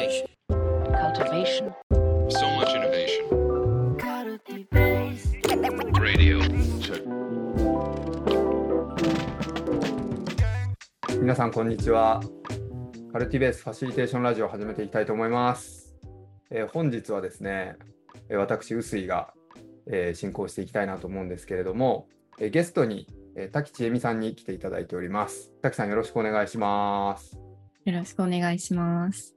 Cultivation. cultivation, So much innovation. Radio. Check. 皆さんこんにちは。カルティベースファシリテーションラジオを始めていきたいと思います。えー本日はですね、えー私、臼井が、えー進行していきたいなと思うんですけれども、えーゲストに、えー滝千恵美さんに来ていただいております。滝さんよろしくお願いします。よろしくお願いします。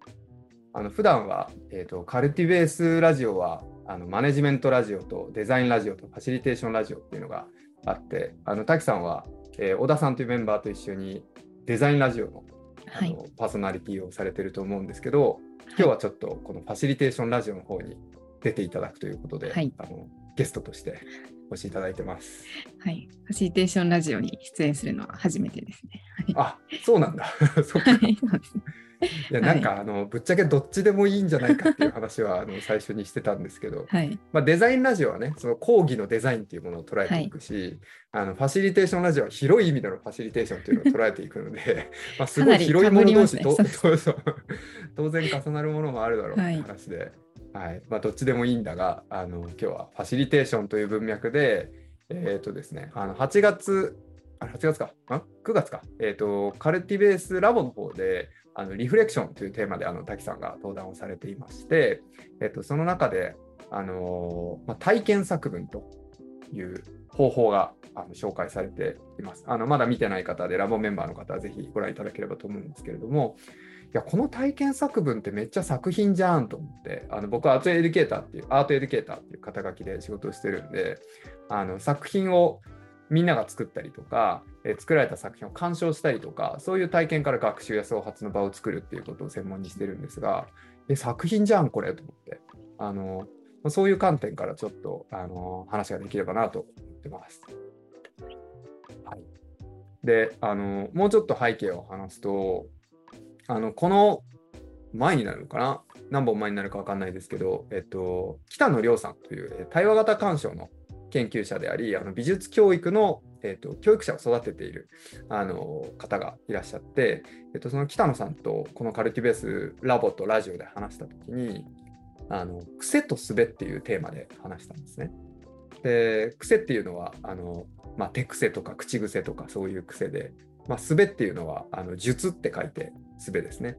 あの普段は、えーとカルティベースラジオはあのマネジメントラジオとデザインラジオとファシリテーションラジオっていうのがあって、あの滝さんは、えー小田さんというメンバーと一緒にデザインラジオのあの、はい。パーソナリティをされてると思うんですけど、今日はちょっとこのファシリテーションラジオの方に出ていただくということで、はいあのゲストとしてお越しいただいてます。はい。ファシリテーションラジオに出演するのは初めてですね。あそうなんだ。そっかはい。そうですねいやなんか、あのぶっちゃけどっちでもいいんじゃないかっていう話はあの最初にしてたんですけど、はい。まあ、デザインラジオはね、その講義のデザインっていうものを捉えていくし、あのファシリテーションラジオは広い意味でのファシリテーションっていうのを捉えていくので、まあすごい広いもの同士と、かなり被そうそう当然重なるものもあるだろうってはい話で、はい。まあ、どっちでもいいんだが、あの今日はファシリテーションという文脈で、えっ、とですね、あの8月、あ8月か、あ9月か、えっ、と、カルティベースラボの方で、あのリフレクションというテーマであの滝さんが登壇をされていまして、えっと、その中で、あのまあ、体験作文という方法があの紹介されています。あのまだ見てない方でラボメンバーの方はぜひご覧いただければと思うんですけれども、やこの体験作文ってめっちゃ作品じゃんと思って、あの僕はアートエデュケーターっていう、アートエデュケーターっていう肩書きで仕事をしてるんで、あの作品をみんなが作ったりとか、え作られた作品を鑑賞したりとか、そういう体験から学習や創発の場を作るっていうことを専門にしてるんですが、え作品じゃん、これと思って。あのそういう観点からちょっとあの話ができればなと思ってます。はい、であの、もうちょっと背景を話すと、あのこの前になるのかな？何本前になるか分かんないですけど、えっと、北野亮さんという対話型鑑賞の研究者であり、あの美術教育の、えっと、教育者を育てているあの方がいらっしゃって、えっと、その北野さんとこのカルティベースラボとラジオで話したときに、あの癖と術っていうテーマで話したんですね。で癖っていうのはあの、まあ、手癖とか口癖とかそういう癖で、まあ、術っていうのはあの術って書いて術ですね。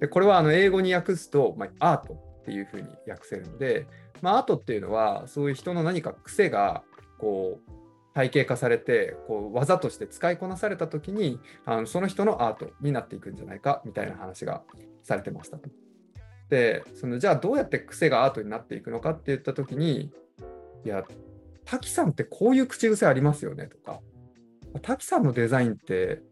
でこれはあの英語に訳すと、まあ、アートっていうふうに訳せるので、まあ、アートっていうのはそういう人の何か癖がこう体系化されてこう技として使いこなされた時にあのその人のアートになっていくんじゃないかみたいな話がされてましたと。でそのじゃあどうやって癖がアートになっていくのかって言った時にいや滝さんってこういう口癖ありますよねとか滝さんのデザインって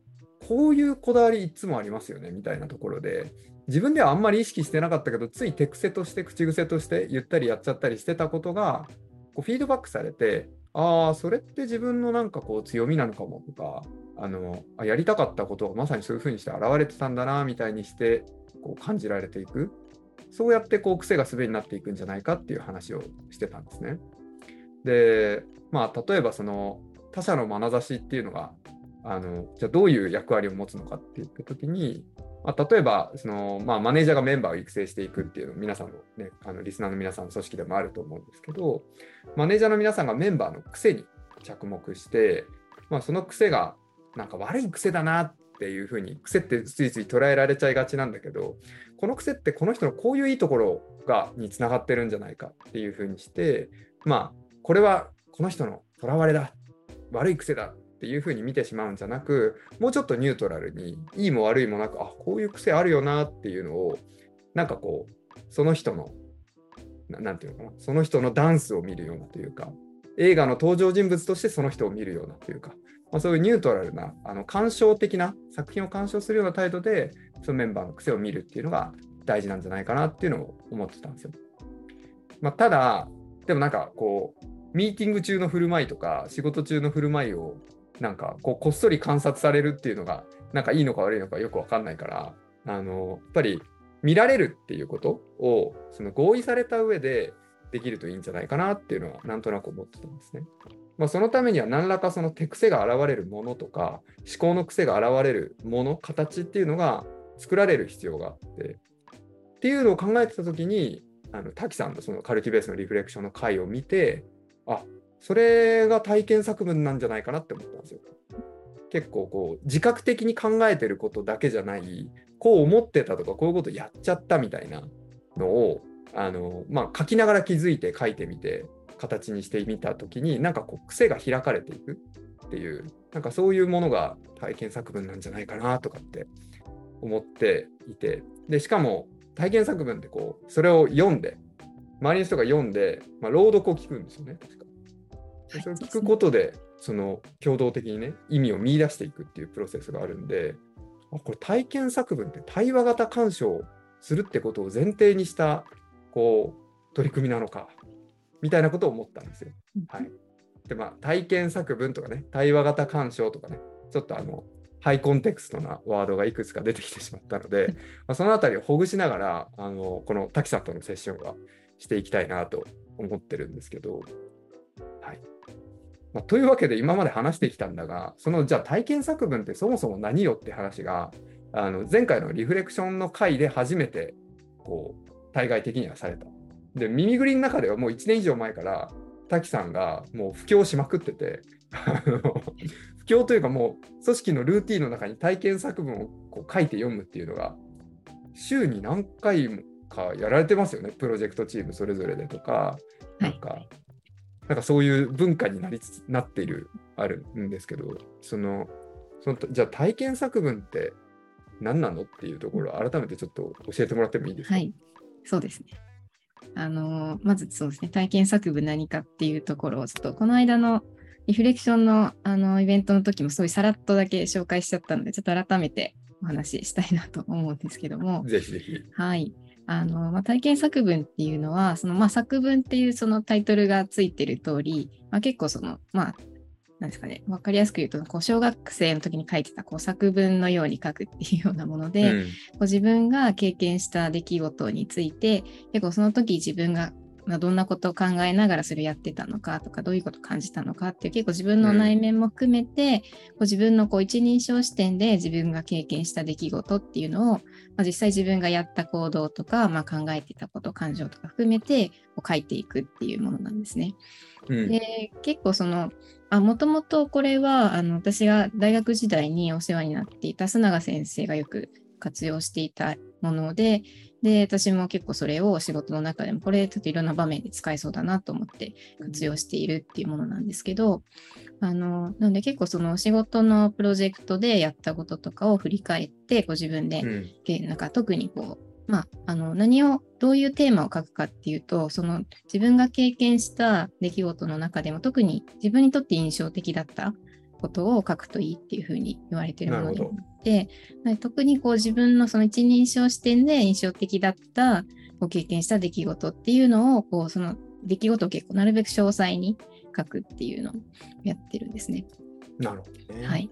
こういうこだわりいつもありますよねみたいなところで自分ではあんまり意識してなかったけどつい手癖として口癖として言ったりやっちゃったりしてたことがこうフィードバックされてああそれって自分のなんかこう強みなのかもとかあのあやりたかったことがまさにそういうふうにして現れてたんだなみたいにしてこう感じられていくそうやってこう癖がすべになっていくんじゃないかっていう話をしてたんですね。でまあ例えばその他者の眼差しっていうのがあのじゃあどういう役割を持つのかって言った時に、まあ、例えばその、まあ、マネージャーがメンバーを育成していくっていうの皆さんの,、ね、あのリスナーの皆さんの組織でもあると思うんですけどマネージャーの皆さんがメンバーの癖に着目して、まあ、その癖がなんか悪い癖だなっていうふうに癖ってついつい捉えられちゃいがちなんだけどこの癖ってこの人のこういういいところがにつながってるんじゃないかっていうふうにしてまあこれはこの人のとらわれだ。悪い癖だ。っていうふうに見てしまうんじゃなくもうちょっとニュートラルにいいも悪いもなくあこういう癖あるよなっていうのをなんかこうその人のななんていうのかなその人のダンスを見るようなというか映画の登場人物としてその人を見るようなというか、まあ、そういうニュートラルなあの鑑賞的な作品を鑑賞するような態度でそのメンバーの癖を見るっていうのが大事なんじゃないかなっていうのを思ってたんですよ。まあ、ただでもなんかこうミーティング中の振る舞いとか仕事中の振る舞いをなんかこうこっそり観察されるっていうのがなんかいいのか悪いのかよくわかんないからあのやっぱり見られるっていうことをその合意された上でできるといいんじゃないかなっていうのはなんとなく思ってたんですね。まあ、そのためには何らかその手癖が現れるものとか思考の癖が現れるもの形っていうのが作られる必要があってっていうのを考えてた時にあの滝さんのそのカルティベースのリフレクションの回を見てあそれが体験作文なんじゃないかなって思ったんですよ。結構こう自覚的に考えてることだけじゃないこう思ってたとかこういうことやっちゃったみたいなのをあの、まあ、書きながら気づいて書いてみて形にしてみた時になんかこう癖が開かれていくっていうなんかそういうものが体験作文なんじゃないかなとかって思っていてでしかも体験作文ってこうそれを読んで周りの人が読んで、まあ、朗読を聞くんですよね確か。でそれを聞くことでその共同的にね意味を見出していくっていうプロセスがあるんであこれ体験作文って対話型鑑賞するってことを前提にしたこう取り組みなのかみたいなことを思ったんですよ。はい、でまあ体験作文とかね対話型鑑賞とかねちょっとあのハイコンテクストなワードがいくつか出てきてしまったので、まあ、そのあたりをほぐしながらあのこの滝さんとのセッションはしていきたいなと思ってるんですけど。はいまあ、というわけで今まで話してきたんだがそのじゃあ体験作文ってそもそも何よって話があの前回のリフレクションの回で初めてこう対外的にはされた。で耳ぐりの中ではもう1年以上前から滝さんがもう布教しまくってて 布教というかもう組織のルーティンの中に体験作文をこう書いて読むっていうのが週に何回もかやられてますよねプロジェクトチームそれぞれでとかなんか、はい、なんかそういう文化になりつつなっているあるんですけどそのそのじゃあ体験作文って何なのっていうところを改めてちょっと教えてもらってもいいですか、はい、そうですね。あのまずそうですね体験作文何かっていうところをちょっとこの間のリフレクションのあのイベントの時もそういうさらっとだけ紹介しちゃったのでちょっと改めてお話ししたいなと思うんですけども。ぜひぜひ。はいあのまあ、体験作文っていうのはその、まあ、作文っていうそのタイトルがついてる通り、まあ、結構そのまあなんですかね、分かりやすく言うと、こう小学生の時に書いてたこう作文のように書くっていうようなもので、うん、こう自分が経験した出来事について、結構その時自分がまあ、どんなことを考えながらそれをやってたのかとかどういうことを感じたのかっていう結構自分の内面も含めて、うん、こう自分のこう一人称視点で自分が経験した出来事っていうのを、まあ、実際自分がやった行動とか、まあ、考えてたこと感情とか含めてこう書いていくっていうものなんですね。うん、で結構そのもともとこれはあの私が大学時代にお世話になっていた須永先生がよく活用していたものでで私も結構それを仕事の中でもこれちょっといろんな場面で使えそうだなと思って活用しているっていうものなんですけどあのなので結構その仕事のプロジェクトでやったこととかを振り返ってこう自分で、うん、なんか特にこうまあ、あの何をどういうテーマを書くかっていうとその自分が経験した出来事の中でも特に自分にとって印象的だったことを書くといいっていうふうに言われているものにて特にこう自分のその一人称視点で印象的だったこう経験した出来事っていうのをこうその出来事を結構なるべく詳細に書くっていうのをやってるんですね。なるほどね。はい、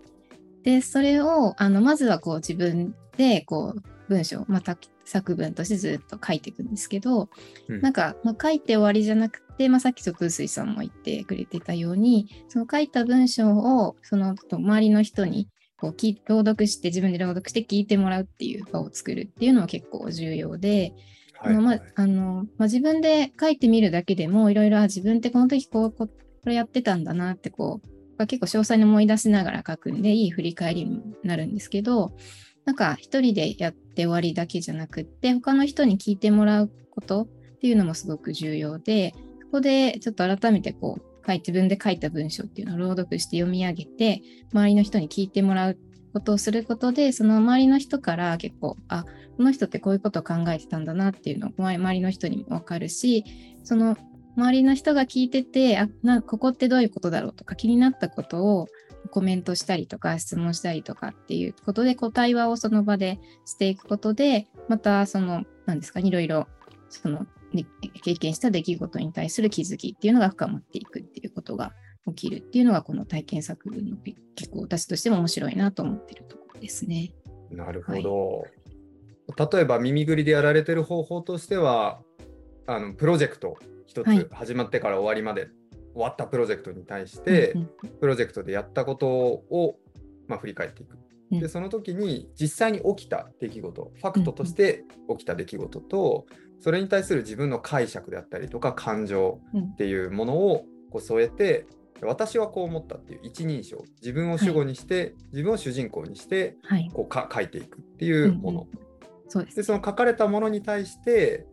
でそれをあのまずはこう自分でこう文章また作文としてずっと書いていくんですけど、うん、なんか、まあ、書いて終わりじゃなくて、まあ、さっきちょっと臼井さんも言ってくれてたようにその書いた文章をその周りの人にこう朗読して自分で朗読して聞いてもらうっていう場を作るっていうのは結構重要で。あのまあのまあ、自分で書いてみるだけでもいろいろ自分ってこの時こうこれやってたんだなってこう結構詳細に思い出しながら書くんでいい振り返りになるんですけどなんか一人でやって終わりだけじゃなくって他の人に聞いてもらうことっていうのもすごく重要でそこでちょっと改めてこう書い自分で書いた文章っていうのを朗読して読み上げて周りの人に聞いてもらうことをすることでその周りの人から結構あこの人ってこういうことを考えてたんだなっていうのを周りの人にも分かるしその周りの人が聞いててあなここってどういうことだろうとか気になったことをコメントしたりとか質問したりとかっていうことでこう対話をその場でしていくことでまたその何ですかいろいろその経験した出来事に対する気づきっていうのが深まっていくっていうことが起きるっていうのがこの体験作文の結構私としても面白いなと思ってるところですね。なるほど。はい、例えば耳ぐりでやられてる方法としてはあのプロジェクト一つ始まってから終わりまで終わったプロジェクトに対して、プロジェクトでやったことを、まあ、振り返っていく。うんでその時に実際に起きた出来事ファクトとして起きた出来事と、それに対する自分の解釈であったりとか感情うんっていうものをこう添えて私はこう思ったっていう一人称自分を主語にして、自分を主人公にしてはい。こうか書いていくっていうもの、そうです。でその書かれたものに対して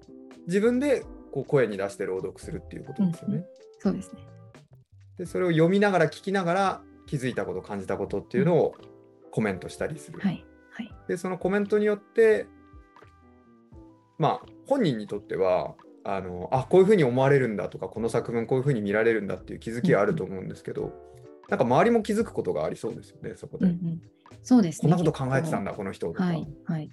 自分でこう声に出して朗読するっていうことですよね。うんそうですね。でそれを読みながら聞きながら気づいたこと感じたことっていうのをコメントしたりする。はい。はい。でそのコメントによってまあ本人にとってはあのあこういうふうに思われるんだとかこの作文こういうふうに見られるんだっていう気づきがあると思うんですけど、なんか周りも気づくことがありそうですよねそこで、うんうん。そうですね。こんなこと考えてたんだこの人とか。はい、はい。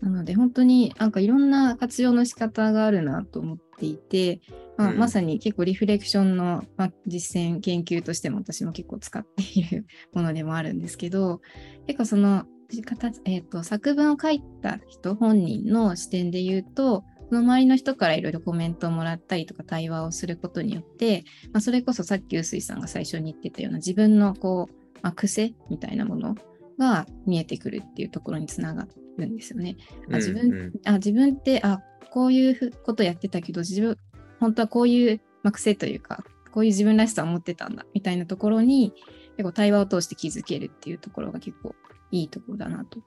なので、本当になんかいろんな活用の仕方があるなと思っていて、まあうん。まさに結構リフレクションの、まあ、実践研究としても私も結構使っているものでもあるんですけど、結構その、形えー、と作文を書いた人本人の視点で言うとその周りの人からいろいろコメントをもらったりとか対話をすることによって、まあ、それこそさっき臼井さんが最初に言ってたような自分のこう、まあ、癖みたいなものが見えてくるっていうところにつながるんですよね。あ自分うんうんあ自分ってあこういうふことやってたけど自分本当はこういう、まあ、癖というかこういう自分らしさを持ってたんだみたいなところに結構対話を通して気づけるっていうところが結構いいところだなと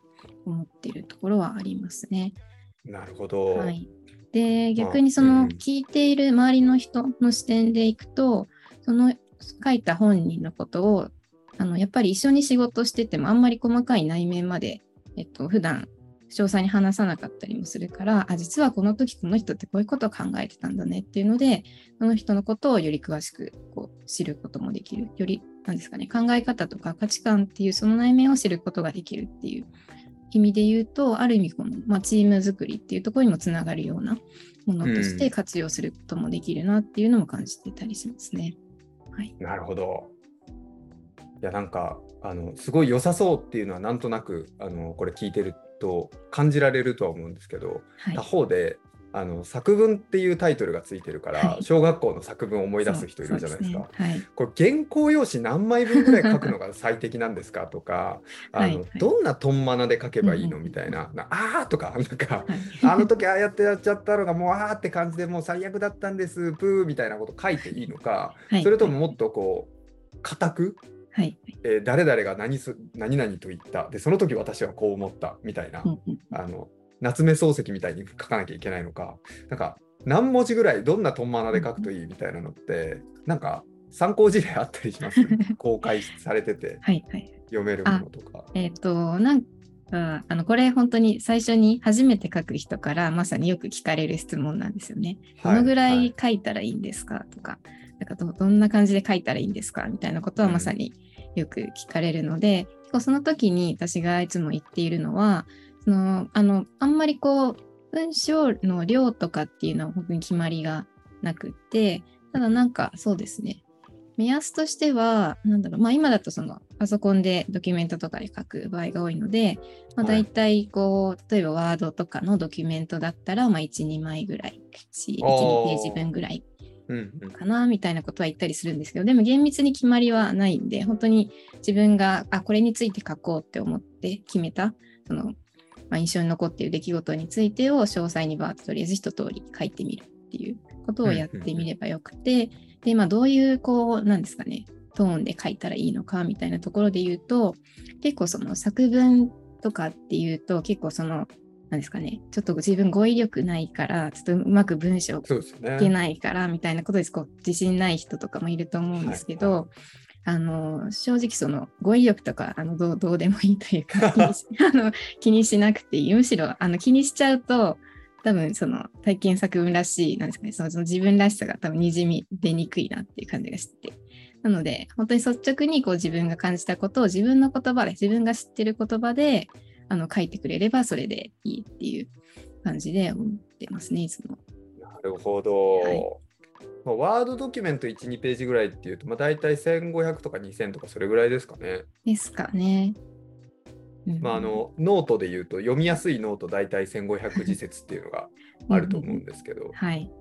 思っているところはありますね。なるほど。はい、でまあ逆にそうのん聞いている周りの人の視点でいくとその書いた本人のことをあのやっぱり一緒に仕事しててもあんまり細かい内面まで、えっと普段詳細に話さなかったりもするからあ実はこの時この人ってこういうことを考えてたんだねっていうのでその人のことをより詳しくこう知ることもできるよりなんですかね考え方とか価値観っていうその内面を知ることができるっていう意味で言うとある意味この、まあ、チーム作りっていうところにもつながるようなものとして活用することもできるなっていうのも感じてたりしますね。はい、なるほど。いやなんかあのすごい良さそうっていうのはなんとなくあのこれ聞いてると感じられるとは思うんですけど、はい。他方であの作文っていうタイトルがついてるから、はい。小学校の作文を思い出す人いるじゃないですか。そうそうね。これ原稿用紙何枚分ぐらい書くのが最適なんですかとかあの、はいはい。どんなトンマナで書けばいいのみたいな「なあー」とかなんかはいはい。あの時ああやってやっちゃったのがもうあーって感じでもう最悪だったんですプーみたいなこと書いていいのか、はい。それとももっとこう固く、はい。えー誰々が何す何々と言った。でその時私はこう思った。みたいな、あの夏目漱石みたいに書かなきゃいけないのか。なんか何文字ぐらいどんなトンマナで書くといい？みたいなのってなんか参考事例あったりします？公開されてて。はいはい。読めるものとか。えっ、となんかあのこれ本当に最初に初めて書く人からまさによく聞かれる質問なんですよね。どのぐらはい書いたらいいんですか？とか、なんかどどんな感じで書いたらいいんですかみたいなことはうん。まさによく聞かれるので、結構その時に私がいつも言っているのは、そのあのあんまりこう文章の量とかっていうのは本当に決まりがなくって、ただなんかそうですね、目安としては、なんだろう、まあ今だとそのパソコンでドキュメントとかで書く場合が多いので、まあはい。大体こう、例えばワードとかのドキュメントだったら、まあ1、2枚ぐらい、1、2おーページ分ぐらいうんうんかな、みたいなことは言ったりするんですけど、でも厳密に決まりはないんで、本当に自分が、あ、これについて書こうって思って決めた、その、まあ、印象に残っている出来事についてを詳細にバーッととりあえず一通り書いてみるっていうことをやってみればよくて、で、まあ、どういう、こう、なんですかね、トーンで書いたらいいのかみたいなところで言うと、結構その作文とかっていうと、結構その、なんですかね、ちょっと自分語彙力ないから、ちょっとうまく文章そうですよね。いけないからみたいなことです。こう自信ない人とかもいると思うんですけど、はいあの正直その語彙力とかあのどうどうでもいいというか 気にし あの気にしなくていい。むしろあの気にしちゃうと多分その体験作文らしいなんですかね。そのその自分らしさが多分にじみ出にくいなっていう感じがして。なので本当に率直にこう自分が感じたことを自分の言葉で自分が知ってる言葉であの書いてくれればそれでいいっていう感じで思ってますねいつも。なるほど。はいまあ、ワードドキュメント1、2ページぐらいっていうと、まあ、大体1500とか2000とかそれぐらいですかね。ですかね。うんまあ、あのノートで言うと読みやすいノート大体1500字説っていうのがあると思うんですけど、はい。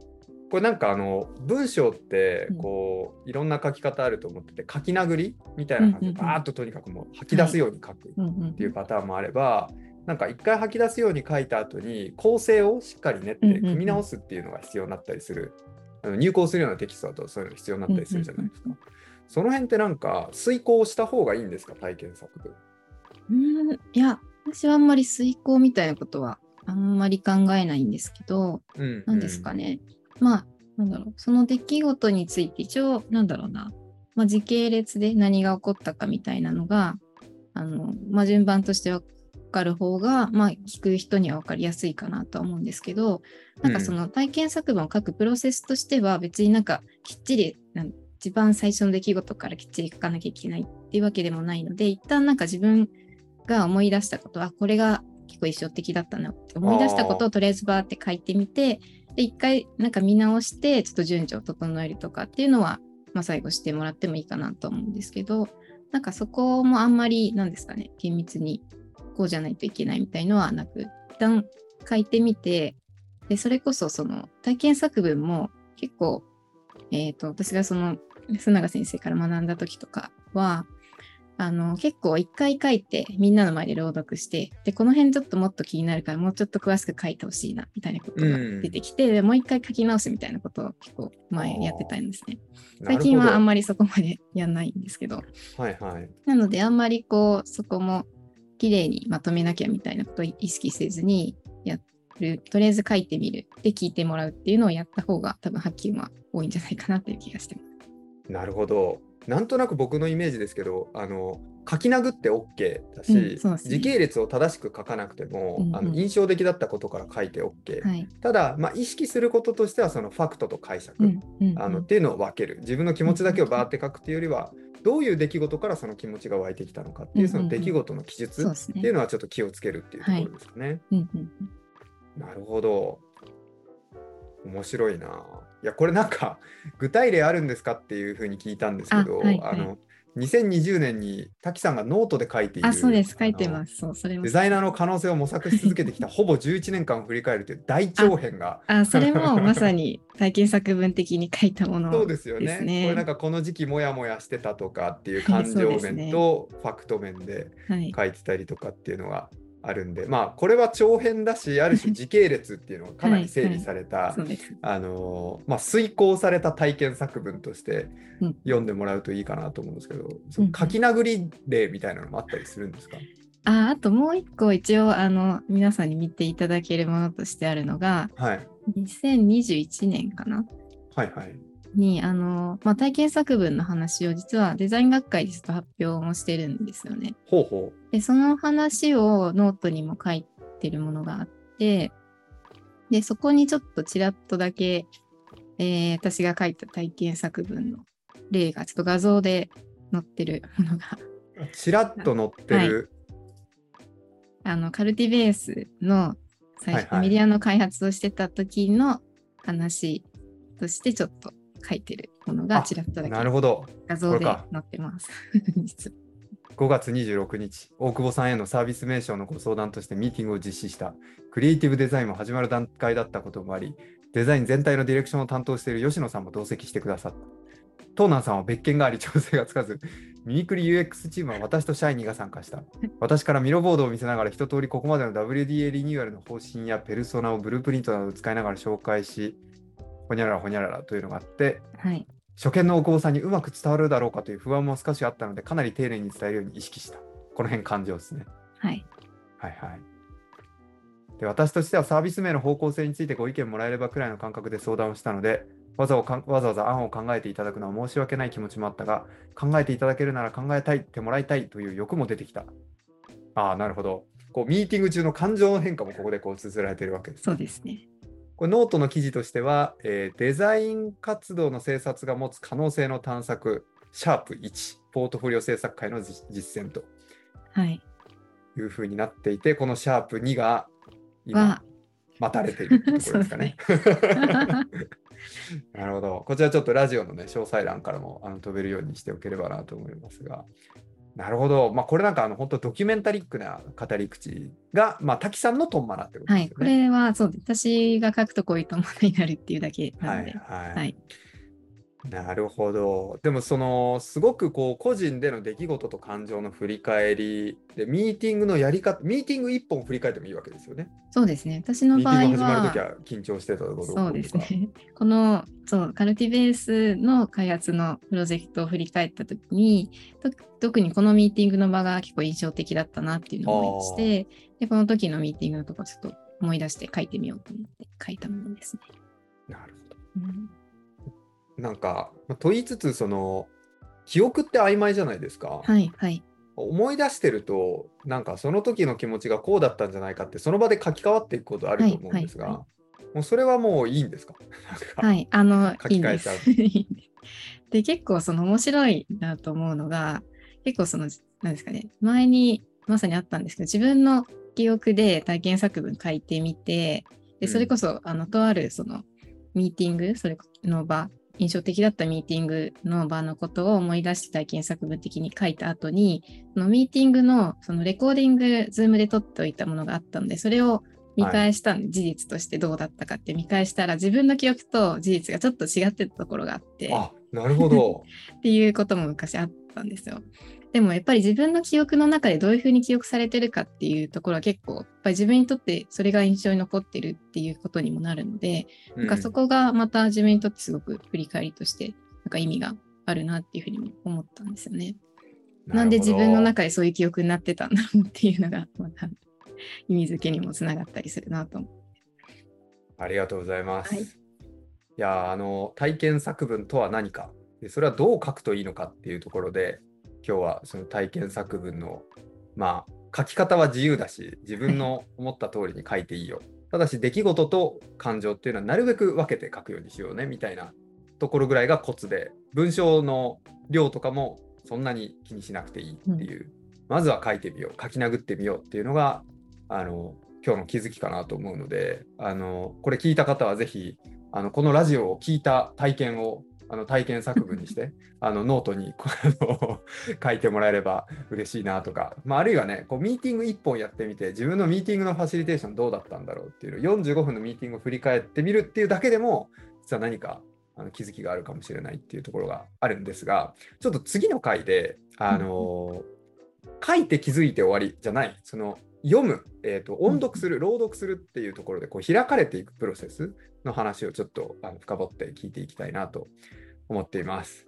これなんかあの文章ってうん。こういろんな書き方あると思ってて書き殴りみたいな感じでバーッととにかくもう吐き出すように書くっていうパターンもあればなんか一回吐き出すように書いた後に構成をしっかり練って組み直すっていうのが必要になったりする。あの入稿するようなテキストだとそういうの必要になったりするじゃないですか。その辺ってなんか遂行した方がいいんですか体験作文。うーんいや、私はあんまり遂行みたいなことはあんまり考えないんですけど、うん何ですかね。まあ、なんだろう、その出来事について一応、なんだろうな、まあ、時系列で何が起こったかみたいなのが、あの、まあ、順番として分かる方が、まあ、聞く人には分かりやすいかなとは思うんですけど、なんかその体験作文を書くプロセスとしては、別になんかきっちり、なん一番最初の出来事からきっちり書かなきゃいけないっていうわけでもないので、一旦なんか自分が思い出したことは、これが結構印象的だったなって思い出したことをとりあえずバーって書いてみて、で、一回なんか見直して、ちょっと順序を整えるとかっていうのは、まあ最後してもらってもいいかなと思うんですけど、なんかそこもあんまり、なんですかね、厳密にこうじゃないといけないみたいのはなく、一旦書いてみて、で、それこそその体験作文も結構、えっ、と、私がその、須永先生から学んだ時とかは、あの、結構一回書いてみんなの前で朗読して、で、この辺ちょっともっと気になるからもうちょっと詳しく書いてほしいな、みたいなことが出てきて、でもう一回書き直すみたいなことを結構前やってたんですね。最近はあんままりそこまでやんないんですけど、はいはい。なのであんまりこう、そこも綺麗にまとめなきゃみたいなことを意識せずにやる、とりあえず書いてみる、で聞いてもらうっていうのをやった方が多分発見は多いんじゃないかなっていう気がしてます。なるほど。なんとなく僕のイメージですけど、あの書き殴って OK だし、うんね時系列を正しく書かなくても、うんうんあの印象的だったことから書いて OK、はい。ただ、まあ、意識することとしてはそのファクトと解釈、うんうんあのっていうのを分ける自分の気持ちだけをバーって書くっていうよりはどういう出来事からその気持ちが湧いてきたのかっていうその出来事の記述っていうのはちょっと気をつけるっていうところですかね。うんうんうんなるほど。面白いな。いや、これなんか、具体例あるんですかっていうふうに聞いたんですけど、あ,、あはいはいの、2020年に滝さんがノートで書いている、あ、そうです。書いてます。そう、それもデ。ザイナーの可能性を模索し続けてきた ほぼ11年間を振り返るという大長編が。あ、それもまさに体験作文的に書いたもの そうですよねこれなんかこの時期もやもやしてたとかっていう感情面とファクト面ではい。書いてたりとかっていうのがあるんで、まあこれは長編だしある種 時系列っていうのがかなり整理された。あのーまあ、遂行された体験作文としてうん。読んでもらうといいかなと思うんですけど、そうんの書き殴り例みたいなのもあったりするんですか、あ、あともう一個一応、あの、皆さんに見ていただけるものとしてあるのが、はい、2021年かな？はいはいに、あの、まあ、体験作文の話を実はデザイン学会でちょっと発表もしてるんですよね。ほうほで、その話をノートにも書いてるものがあって、で、そこにちょっとちらっとだけ、えー私が書いた体験作文の例がちょっと画像で載ってるものが、うちらっと載ってる、あの、カルティベースの最初、はいはい。メディアの開発をしてた時の話としてちょっと書いてるものがあちらっとだけなるほど。画像で載ってます。実は。5月26日大久保さんへのサービス名称のご相談としてミーティングを実施した。クリエイティブデザインも始まる段階だったこともありデザイン全体のディレクションを担当している吉野さんも同席してくださった。東南さんは別件があり調整がつかず ミミクリ UX チームは私とシャイニーが参加した。私からミロボードを見せながら一通りここまでの WDA リニューアルの方針やペルソナをブループリントなどを使いながら紹介しほにゃららほにゃららというのがあってはい。初見の大久保さんにうまく伝わるだろうかという不安も少しあったので、かなり丁寧に伝えるように意識した。この辺感情ですね。はい。はいはい。で私としてはサービス名の方向性についてご意見もらえればくらいの感覚で相談をしたので、わざわざわざ案を考えていただくのは申し訳ない気持ちもあったが、考えていただけるなら考えたいってもらいたいという欲も出てきた。ああ、なるほど。こうミーティング中の感情の変化もここでこう綴られているわけです。そうですね。これノートの記事としては、えーデザイン活動の制作が持つ可能性の探索、シャープ1、ポートフォリオ制作会の実実践とはい。いうふうになっていて、このシャープ2が今は、待たれているってところですかね。なるほど。こちらちょっとラジオのね、詳細欄からもあの飛べるようにしておければなと思いますが。なるほど。まあ、これなんかあの本当ドキュメンタリックな語り口が、まあ、滝さんのトンマナってことはい、ですよね。これはそう。私が書くとこういうとものになるっていうだけなので。はいはい、はいなるほど。でもそのすごくこう個人での出来事と感情の振り返りでミーティングのやり方ミーティング一本振り返ってもいいわけですよね。そうですね。私のミー場合は。ティング始まるときは緊張してたところそうですね。このそうカルティベースの開発のプロジェクトを振り返ったときにと特にこのミーティングの場が結構印象的だったなっていうのを思いましてでこの時のミーティングのところちょっと思い出して書いてみようと思って書いたものですね。なるほど。うんなんかまあと言いつつその記憶って曖昧じゃないですか。はいはい。思い出してるとなんかその時の気持ちがこうだったんじゃないかってその場で書き換わっていくことあると思うんですが、はいはもうそれはもういいんですか？はい、あの、書き換えちゃう。で、結構その面白いなと思うのが、結構その、なんですかね、前にまさにあったんですけど、自分の記憶で体験作文書いてみて、でそれこそ、あの、とあるその、ミーティング、それの場、印象的だったミーティングの場のことを思い出して体験作文的に書いた後に、そのミーティングのそのレコーディング、ズームで撮っておいたものがあったので、それを見返したんで、事実としてどうだったかって見返したら、自分の記憶と事実がちょっと違ってたところがあって、あなるほど。っていうことも昔あったんですよ。でもやっぱり自分の記憶の中でどういうふうに記憶されてるかっていうところは結構やっぱり自分にとってそれが印象に残ってるっていうことにもなるので、なんかそこがまた自分にとってすごく振り返りとしてなんか意味があるなっていうふうにも思ったんですよね。うんなんで自分の中でそういう記憶になってたんだろうっていうのがまた意味付けにもつながったりするなと思う。ほどありがとうございます。はいい、やあの体験作文とは何かでそれはどう書くといいのかっていうところで今日はその体験作文のまあ書き方は自由だし自分の思った通りに書いていいよ。ただし出来事と感情っていうのはなるべく分けて書くようにしようねみたいなところぐらいがコツで文章の量とかもそんなに気にしなくていいっていう、まずは書いてみよう書き殴ってみようっていうのがあの今日の気づきかなと思うのであのこれ聞いた方はぜひあのこのラジオを聞いた体験をあの体験作文にして あのノートに 書いてもらえれば嬉しいなとか、まあ、あるいはねこうミーティング1本やってみて自分のミーティングのファシリテーションどうだったんだろうっていうのを45分のミーティングを振り返ってみるっていうだけでも実は何かあの気づきがあるかもしれないっていうところがあるんですがちょっと次の回であの書いて気づいて終わりじゃないその読む、えーと音読する朗読するっていうところでこう開かれていくプロセスの話をちょっとあの深掘って聞いていきたいなと思っています。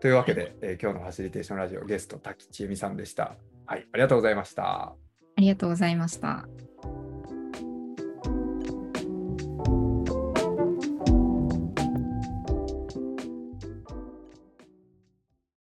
というわけで、えー今日のファシリテーションラジオゲスト滝千恵美さんでした。はい、ありがとうございました。ありがとうございました。